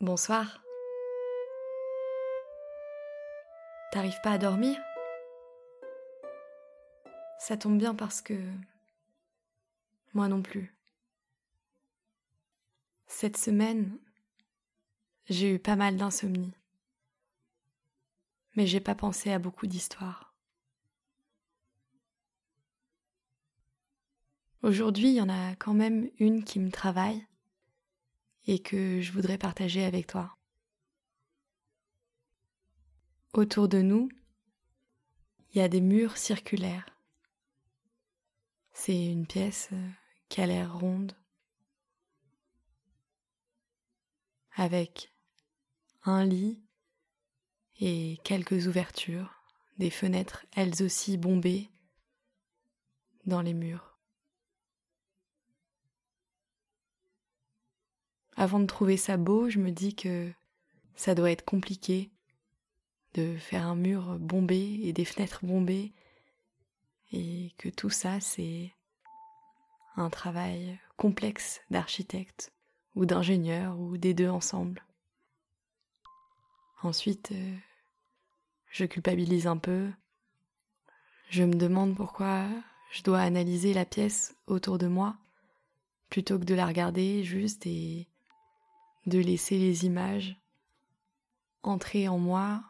Bonsoir. T'arrives pas à dormir? Ça tombe bien parce que... Moi non plus. Cette semaine, j'ai eu pas mal d'insomnie. Mais j'ai pas pensé à beaucoup d'histoires. Aujourd'hui, il y en a quand même une qui me travaille et que je voudrais partager avec toi. Autour de nous, il y a des murs circulaires. C'est une pièce euh, qui a l'air ronde, avec un lit et quelques ouvertures, des fenêtres elles aussi bombées dans les murs. Avant de trouver ça beau, je me dis que ça doit être compliqué de faire un mur bombé et des fenêtres bombées et que tout ça c'est un travail complexe d'architecte ou d'ingénieur ou des deux ensemble. Ensuite, euh, je culpabilise un peu. Je me demande pourquoi je dois analyser la pièce autour de moi plutôt que de la regarder juste et de laisser les images entrer en moi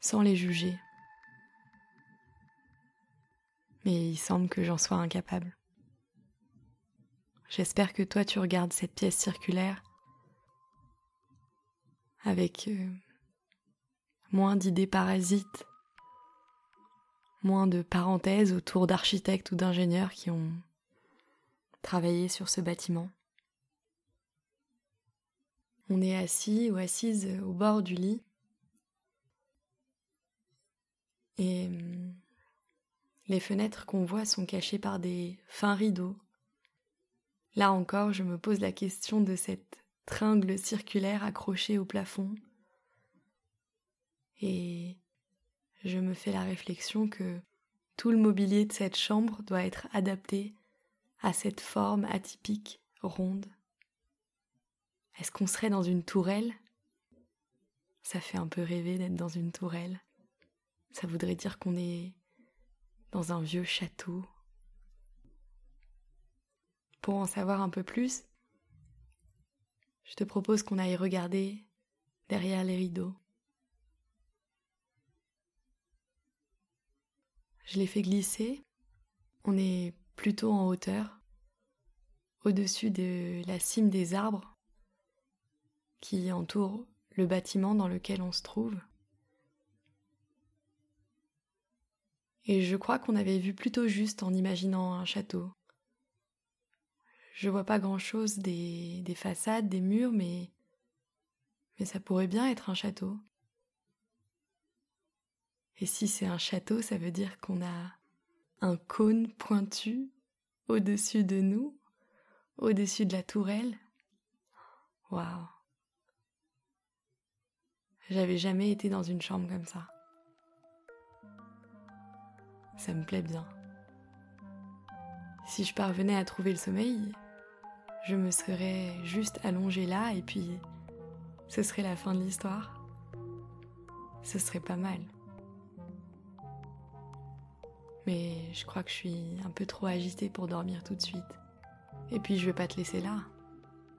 sans les juger. Mais il semble que j'en sois incapable. J'espère que toi tu regardes cette pièce circulaire avec euh, moins d'idées parasites, moins de parenthèses autour d'architectes ou d'ingénieurs qui ont travaillé sur ce bâtiment. On est assis ou assise au bord du lit. Et hum, les fenêtres qu'on voit sont cachées par des fins rideaux. Là encore, je me pose la question de cette tringle circulaire accrochée au plafond. Et je me fais la réflexion que tout le mobilier de cette chambre doit être adapté à cette forme atypique ronde. Est-ce qu'on serait dans une tourelle? Ça fait un peu rêver d'être dans une tourelle. Ça voudrait dire qu'on est dans un vieux château. Pour en savoir un peu plus, je te propose qu'on aille regarder derrière les rideaux. Je l'ai fait glisser. On est plutôt en hauteur, au-dessus de la cime des arbres qui entoure le bâtiment dans lequel on se trouve. Et je crois qu'on avait vu plutôt juste en imaginant un château. Je vois pas grand chose des, des façades, des murs, mais, mais ça pourrait bien être un château. Et si c'est un château, ça veut dire qu'on a un cône pointu au-dessus de nous, au-dessus de la tourelle. Waouh! J'avais jamais été dans une chambre comme ça. Ça me plaît bien. Si je parvenais à trouver le sommeil, je me serais juste allongée là et puis ce serait la fin de l'histoire. Ce serait pas mal. Mais je crois que je suis un peu trop agitée pour dormir tout de suite. Et puis je vais pas te laisser là,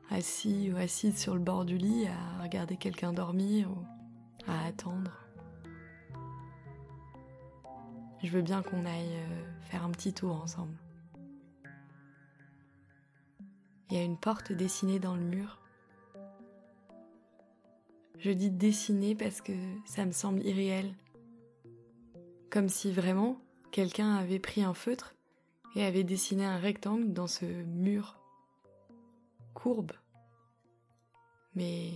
assis ou assise sur le bord du lit à regarder quelqu'un dormir ou à attendre. Je veux bien qu'on aille euh, faire un petit tour ensemble. Il y a une porte dessinée dans le mur. Je dis dessinée parce que ça me semble irréel. Comme si vraiment quelqu'un avait pris un feutre et avait dessiné un rectangle dans ce mur courbe. Mais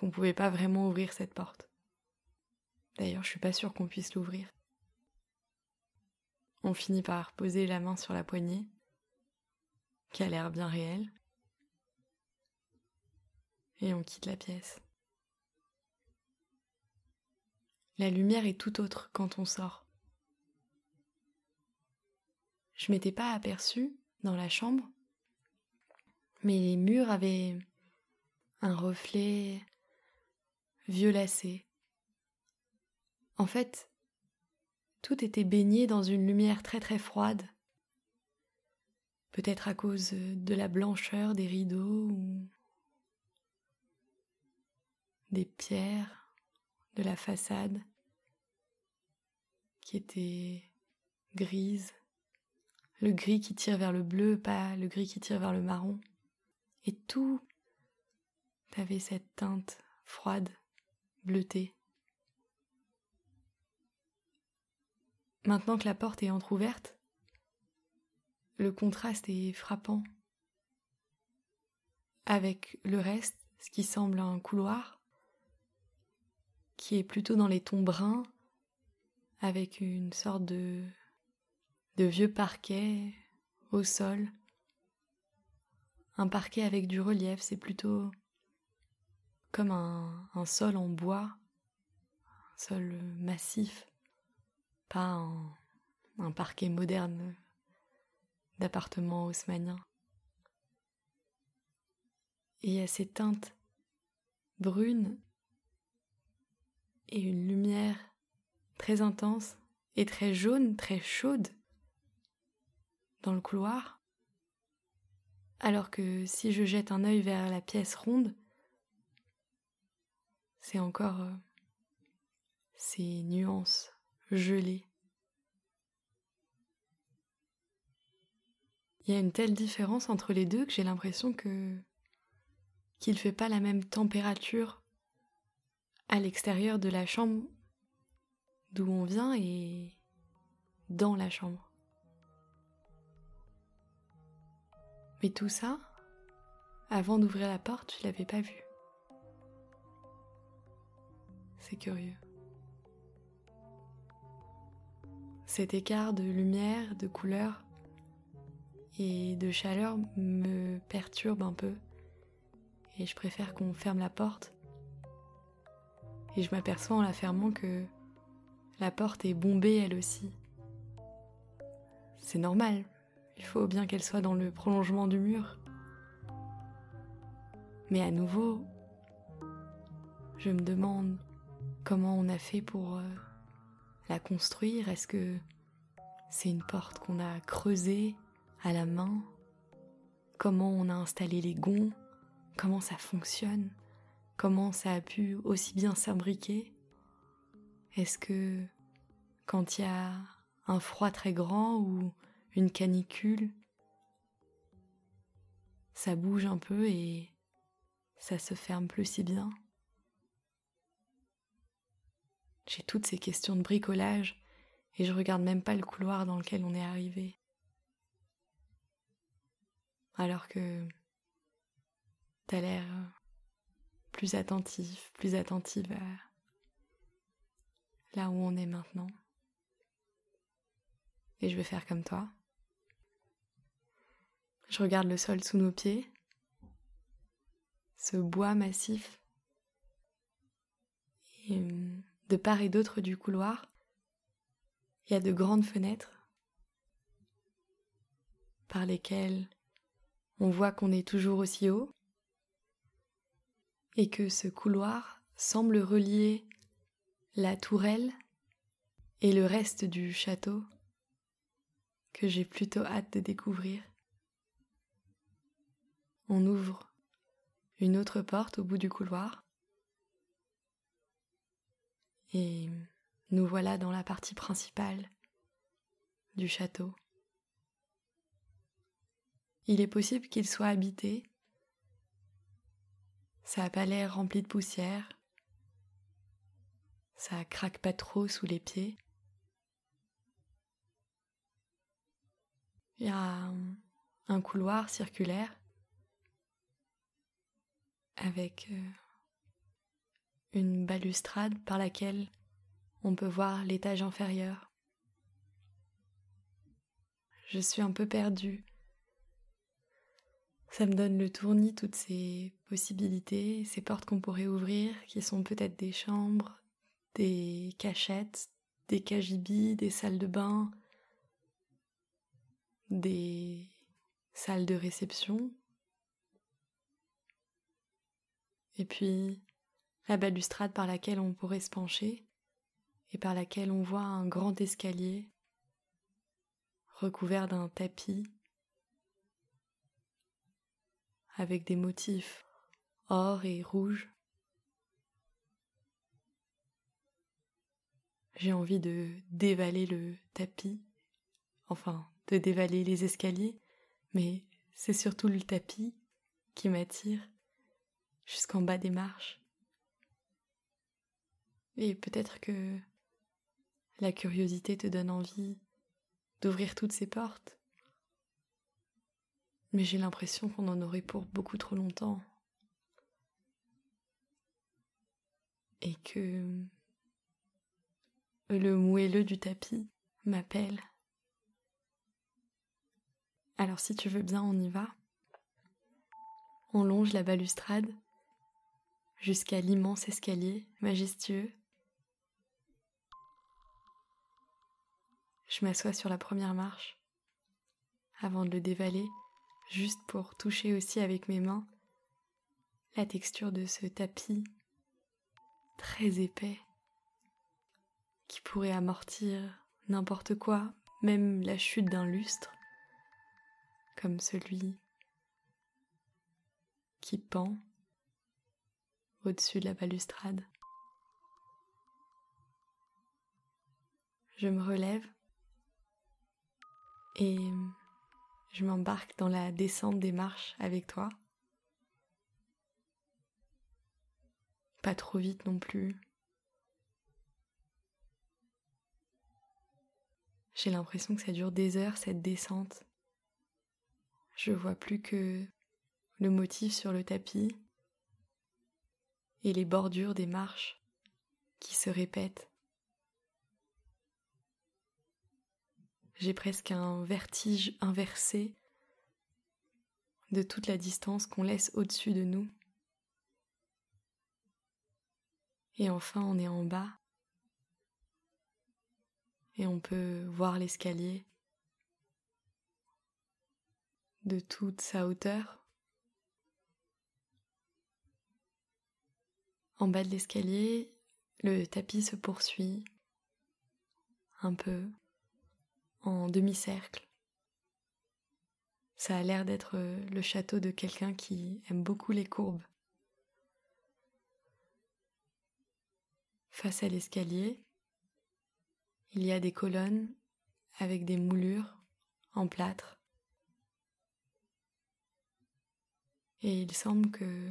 qu'on pouvait pas vraiment ouvrir cette porte. D'ailleurs, je suis pas sûre qu'on puisse l'ouvrir. On finit par poser la main sur la poignée, qui a l'air bien réelle, et on quitte la pièce. La lumière est tout autre quand on sort. Je m'étais pas aperçue dans la chambre, mais les murs avaient un reflet violacé. En fait, tout était baigné dans une lumière très très froide, peut-être à cause de la blancheur des rideaux ou des pierres de la façade qui étaient grises, le gris qui tire vers le bleu, pas le gris qui tire vers le marron, et tout avait cette teinte froide, bleutée. Maintenant que la porte est entr'ouverte, le contraste est frappant avec le reste, ce qui semble un couloir, qui est plutôt dans les tons bruns, avec une sorte de, de vieux parquet au sol. Un parquet avec du relief, c'est plutôt un, sol en bois, un sol massif, pas un, parquet moderne d'appartement haussmanien. Et il y a ces teintes brunes et une lumière très intense et très jaune, très chaude dans le couloir, alors que si je jette un œil vers la pièce ronde, c'est encore euh, ces nuances gelées. Il y a une telle différence entre les deux que j'ai l'impression que qu'il ne fait pas la même température à l'extérieur de la chambre d'où on vient et dans la chambre. Mais tout ça, avant d'ouvrir la porte, je l'avais pas vu. C'est curieux. Cet écart de lumière, de couleur et de chaleur me perturbe un peu. Et je préfère qu'on ferme la porte. Et je m'aperçois en la fermant que la porte est bombée elle aussi. C'est normal, il faut bien qu'elle soit dans le prolongement du mur. Mais à nouveau, je me demande comment on a fait pour euh, la construire? Est-ce que c'est une porte qu'on a creusée à la main? Comment on a installé les gonds? Comment ça fonctionne? Comment ça a pu aussi bien s'imbriquer? Est-ce que quand il y a un froid très grand ou une canicule, ça bouge un peu et ça se ferme plus si bien? J'ai toutes ces questions de bricolage et je regarde même pas le couloir dans lequel on est arrivé. Alors que t'as l'air plus attentif, plus attentive à là où on est maintenant. Et je vais faire comme toi. Je regarde le sol sous nos pieds, ce bois massif, hum, de part et d'autre du couloir, il y a de grandes fenêtres par lesquelles on voit qu'on est toujours aussi haut et que ce couloir semble relier la tourelle et le reste du château que j'ai plutôt hâte de découvrir. On ouvre une autre porte au bout du couloir et nous voilà dans la partie principale du château. Il est possible qu'il soit habité. Ça n'a pas l'air rempli de poussière ça craque pas trop sous les pieds. Il y a un couloir circulaire avec euh, une balustrade par laquelle on peut voir l'étage inférieur. Je suis un peu perdue. Ça me donne le tournis, toutes ces possibilités, ces portes qu'on pourrait ouvrir, qui sont peut-être des chambres, des cachettes, des cagibis, des salles de bain, des salles de réception. et puis la balustrade par laquelle on pourrait se pencher et par laquelle on voit un grand escalier recouvert d'un tapis avec des motifs or et rouge. J'ai envie de dévaler le tapis, enfin de dévaler les escaliers, mais c'est surtout le tapis qui m'attire jusqu'en bas des marches. Et peut-être que la curiosité te donne envie d'ouvrir toutes ces portes. Mais j'ai l'impression qu'on en aurait pour beaucoup trop longtemps. Et que le moelleux du tapis m'appelle. Alors si tu veux bien, on y va. On longe la balustrade jusqu'à l'immense escalier majestueux. Je m'assois sur la première marche avant de le dévaler, juste pour toucher aussi avec mes mains la texture de ce tapis très épais qui pourrait amortir n'importe quoi, même la chute d'un lustre, comme celui qui pend au-dessus de la balustrade. Je me relève et je m'embarque dans la descente des marches avec toi. Pas trop vite non plus. J'ai l'impression que ça dure des heures cette descente. Je vois plus que le motif sur le tapis et les bordures des marches qui se répètent. J'ai presque un vertige inversé de toute la distance qu'on laisse au-dessus de nous. Et enfin, on est en bas et on peut voir l'escalier de toute sa hauteur. En bas de l'escalier, le tapis se poursuit un peu en demi-cercle. Ça a l'air d'être le château de quelqu'un qui aime beaucoup les courbes. Face à l'escalier, il y a des colonnes avec des moulures en plâtre. Et il semble que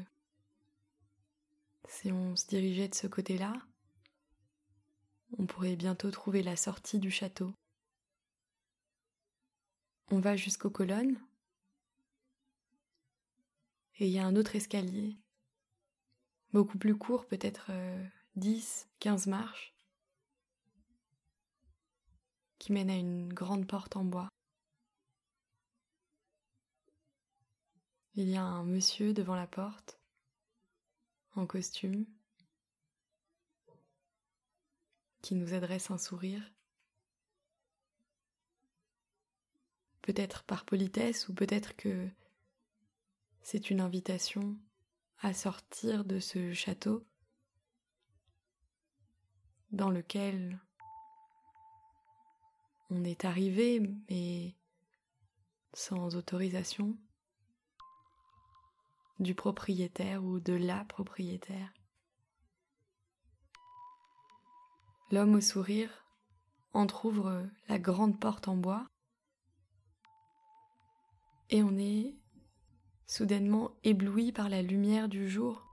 si on se dirigeait de ce côté-là, on pourrait bientôt trouver la sortie du château. On va jusqu'aux colonnes et il y a un autre escalier, beaucoup plus court, peut-être 10, euh, 15 marches, qui mène à une grande porte en bois. Il y a un monsieur devant la porte en costume qui nous adresse un sourire. Peut-être par politesse ou peut-être que c'est une invitation à sortir de ce château dans lequel on est arrivé mais sans autorisation du propriétaire ou de la propriétaire. L'homme au sourire entr'ouvre la grande porte en bois et on est soudainement ébloui par la lumière du jour.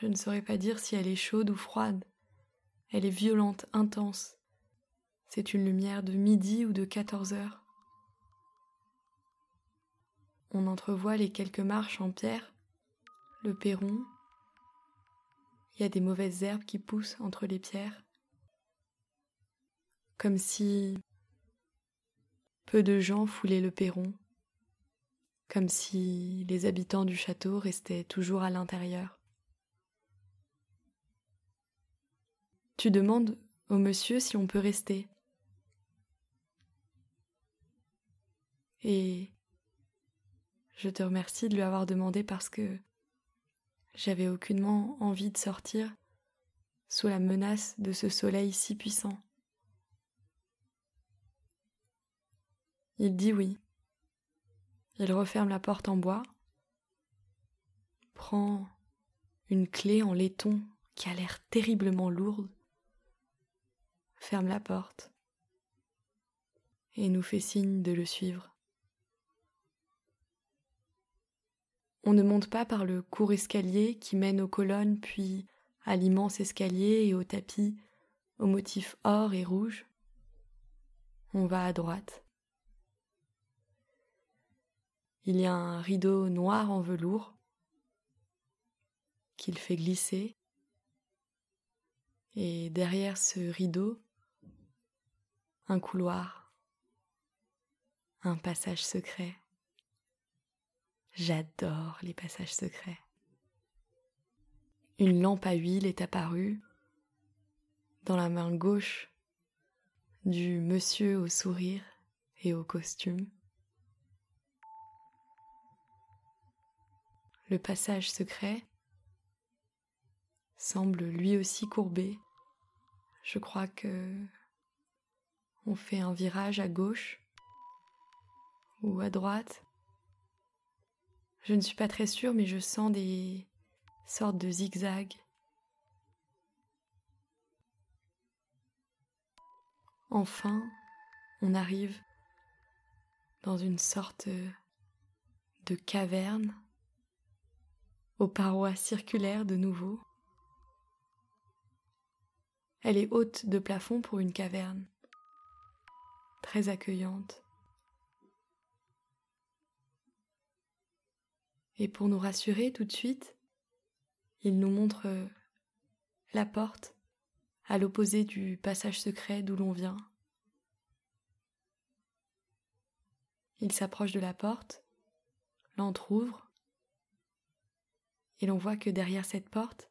Je ne saurais pas dire si elle est chaude ou froide. Elle est violente, intense. C'est une lumière de midi ou de quatorze heures. On entrevoit les quelques marches en pierre, le perron. Il y a des mauvaises herbes qui poussent entre les pierres. Comme si peu de gens foulaient le perron, comme si les habitants du château restaient toujours à l'intérieur. Tu demandes au monsieur si on peut rester. Et je te remercie de lui avoir demandé parce que j'avais aucunement envie de sortir sous la menace de ce soleil si puissant. Il dit oui. Il referme la porte en bois, prend une clé en laiton qui a l'air terriblement lourde, ferme la porte et nous fait signe de le suivre. On ne monte pas par le court escalier qui mène aux colonnes puis à l'immense escalier et au tapis aux motifs or et rouge. On va à droite. Il y a un rideau noir en velours qu'il fait glisser. Et derrière ce rideau, un couloir, un passage secret. J'adore les passages secrets. Une lampe à huile est apparue dans la main gauche du monsieur au sourire et au costume. Le passage secret semble lui aussi courbé. Je crois que on fait un virage à gauche ou à droite. Je ne suis pas très sûre, mais je sens des sortes de zigzags. Enfin, on arrive dans une sorte de caverne aux parois circulaires de nouveau. Elle est haute de plafond pour une caverne, très accueillante. Et pour nous rassurer tout de suite, il nous montre la porte à l'opposé du passage secret d'où l'on vient. Il s'approche de la porte, l'entr'ouvre et l'on voit que derrière cette porte,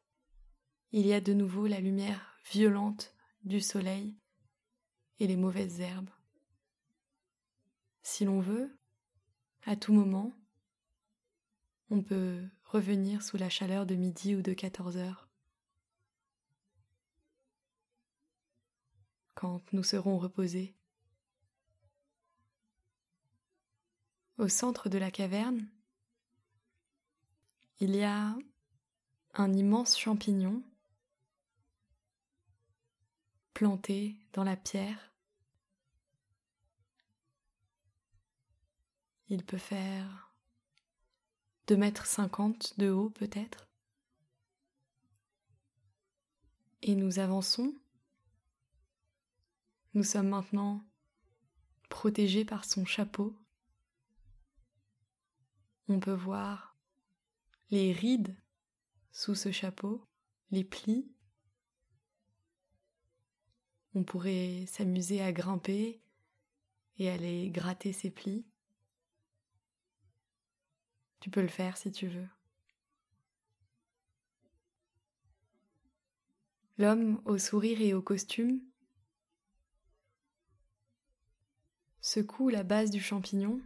il y a de nouveau la lumière violente du soleil et les mauvaises herbes. Si l'on veut, à tout moment, on peut revenir sous la chaleur de midi ou de 14 heures. Quand nous serons reposés. Au centre de la caverne, il y a un immense champignon planté dans la pierre. Il peut faire 2 mètres 50 de haut peut-être. Et nous avançons. Nous sommes maintenant protégés par son chapeau. On peut voir les rides sous ce chapeau, les plis. On pourrait s'amuser à grimper et aller gratter ces plis. Tu peux le faire si tu veux. L'homme au sourire et au costume secoue la base du champignon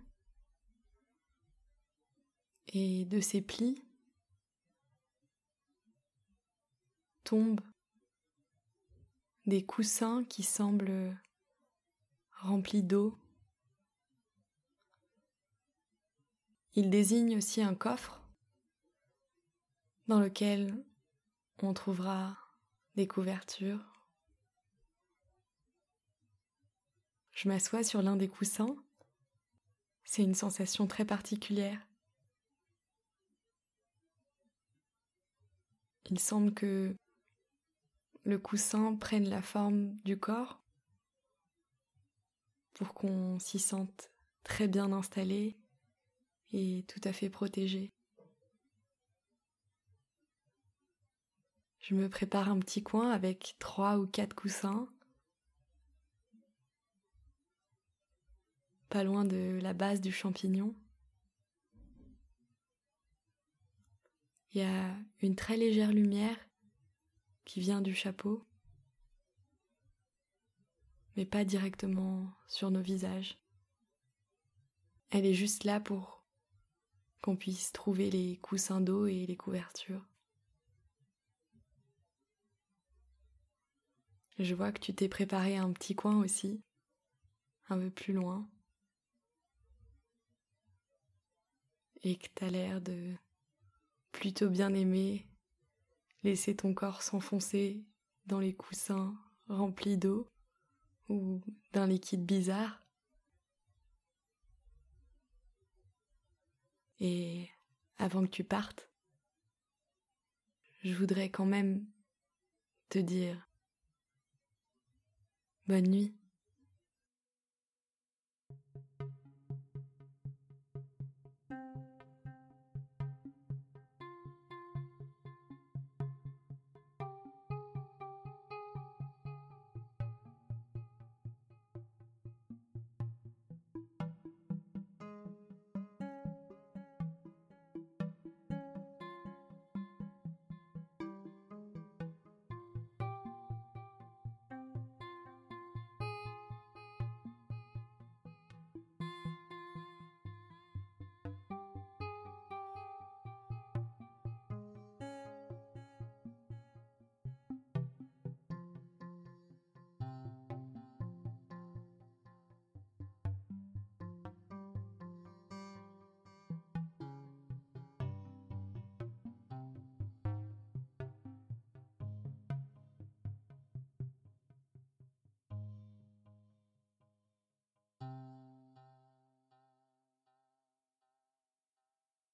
et de ses plis des coussins qui semblent remplis d'eau. Il désigne aussi un coffre dans lequel on trouvera des couvertures. Je m'assois sur l'un des coussins. C'est une sensation très particulière. Il semble que le coussin prenne la forme du corps pour qu'on s'y sente très bien installé et tout à fait protégé. Je me prépare un petit coin avec trois ou quatre coussins, pas loin de la base du champignon. Il y a une très légère lumière qui vient du chapeau, mais pas directement sur nos visages. Elle est juste là pour qu'on puisse trouver les coussins d'eau et les couvertures. Je vois que tu t'es préparé un petit coin aussi, un peu plus loin, et que t'as l'air de plutôt bien aimer laisser ton corps s'enfoncer dans les coussins remplis d'eau ou d'un liquide bizarre. Et avant que tu partes, je voudrais quand même te dire bonne nuit.